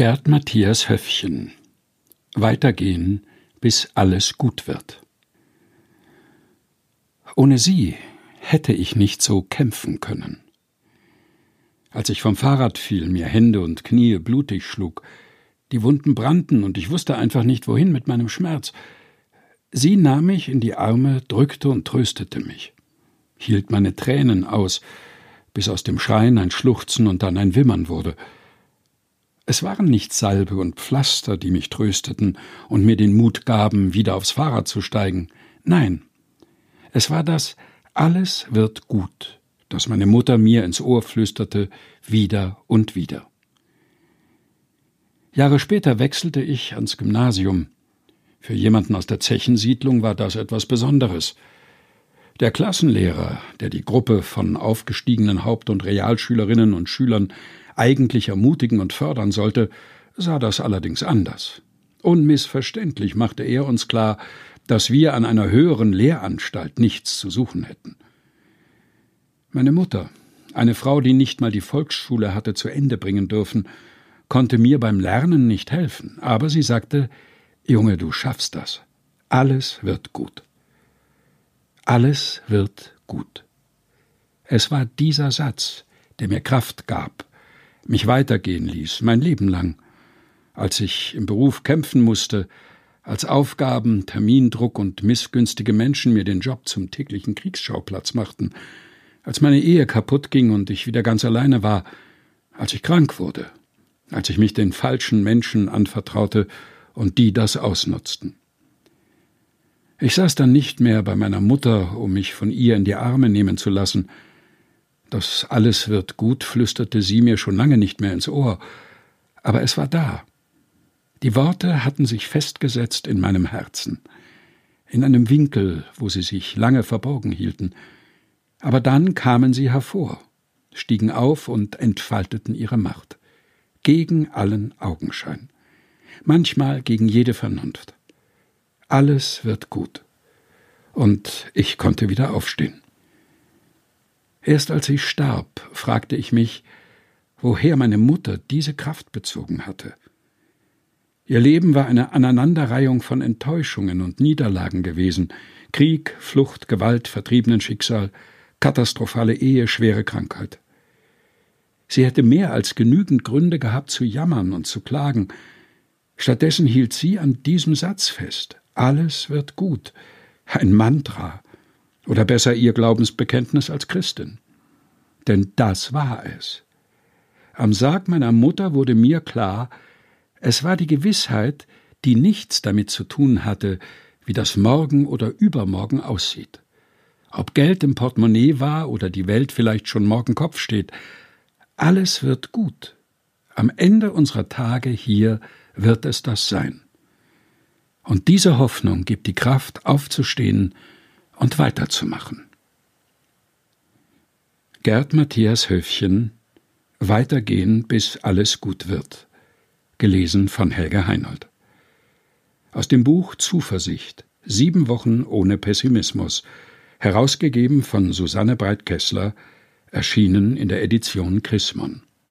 Gerd Matthias Höffchen Weitergehen, bis alles gut wird. Ohne sie hätte ich nicht so kämpfen können. Als ich vom Fahrrad fiel, mir Hände und Knie blutig schlug, die Wunden brannten und ich wusste einfach nicht, wohin mit meinem Schmerz. Sie nahm mich in die Arme, drückte und tröstete mich, hielt meine Tränen aus, bis aus dem Schreien ein Schluchzen und dann ein Wimmern wurde – es waren nicht Salbe und Pflaster, die mich trösteten und mir den Mut gaben, wieder aufs Fahrrad zu steigen. Nein, es war das Alles wird gut, das meine Mutter mir ins Ohr flüsterte, wieder und wieder. Jahre später wechselte ich ans Gymnasium. Für jemanden aus der Zechensiedlung war das etwas Besonderes. Der Klassenlehrer, der die Gruppe von aufgestiegenen Haupt- und Realschülerinnen und Schülern eigentlich ermutigen und fördern sollte, sah das allerdings anders. Unmissverständlich machte er uns klar, dass wir an einer höheren Lehranstalt nichts zu suchen hätten. Meine Mutter, eine Frau, die nicht mal die Volksschule hatte zu Ende bringen dürfen, konnte mir beim Lernen nicht helfen, aber sie sagte Junge, du schaffst das. Alles wird gut. Alles wird gut. Es war dieser Satz, der mir Kraft gab, mich weitergehen ließ, mein Leben lang. Als ich im Beruf kämpfen musste, als Aufgaben, Termindruck und missgünstige Menschen mir den Job zum täglichen Kriegsschauplatz machten, als meine Ehe kaputt ging und ich wieder ganz alleine war, als ich krank wurde, als ich mich den falschen Menschen anvertraute und die das ausnutzten. Ich saß dann nicht mehr bei meiner Mutter, um mich von ihr in die Arme nehmen zu lassen, das alles wird gut, flüsterte sie mir schon lange nicht mehr ins Ohr, aber es war da. Die Worte hatten sich festgesetzt in meinem Herzen, in einem Winkel, wo sie sich lange verborgen hielten, aber dann kamen sie hervor, stiegen auf und entfalteten ihre Macht, gegen allen Augenschein, manchmal gegen jede Vernunft. Alles wird gut. Und ich konnte wieder aufstehen. Erst als sie starb, fragte ich mich, woher meine Mutter diese Kraft bezogen hatte. Ihr Leben war eine Aneinanderreihung von Enttäuschungen und Niederlagen gewesen Krieg, Flucht, Gewalt, vertriebenen Schicksal, katastrophale Ehe, schwere Krankheit. Sie hätte mehr als genügend Gründe gehabt zu jammern und zu klagen. Stattdessen hielt sie an diesem Satz fest Alles wird gut, ein Mantra, oder besser ihr Glaubensbekenntnis als Christin. Denn das war es. Am Sarg meiner Mutter wurde mir klar, es war die Gewissheit, die nichts damit zu tun hatte, wie das Morgen oder Übermorgen aussieht. Ob Geld im Portemonnaie war oder die Welt vielleicht schon morgen Kopf steht, alles wird gut. Am Ende unserer Tage hier wird es das sein. Und diese Hoffnung gibt die Kraft, aufzustehen und weiterzumachen. Gerd Matthias Höfchen Weitergehen, bis alles gut wird. Gelesen von Helga Heinold. Aus dem Buch Zuversicht. Sieben Wochen ohne Pessimismus. Herausgegeben von Susanne Breit-Kessler. Erschienen in der Edition Chrismon.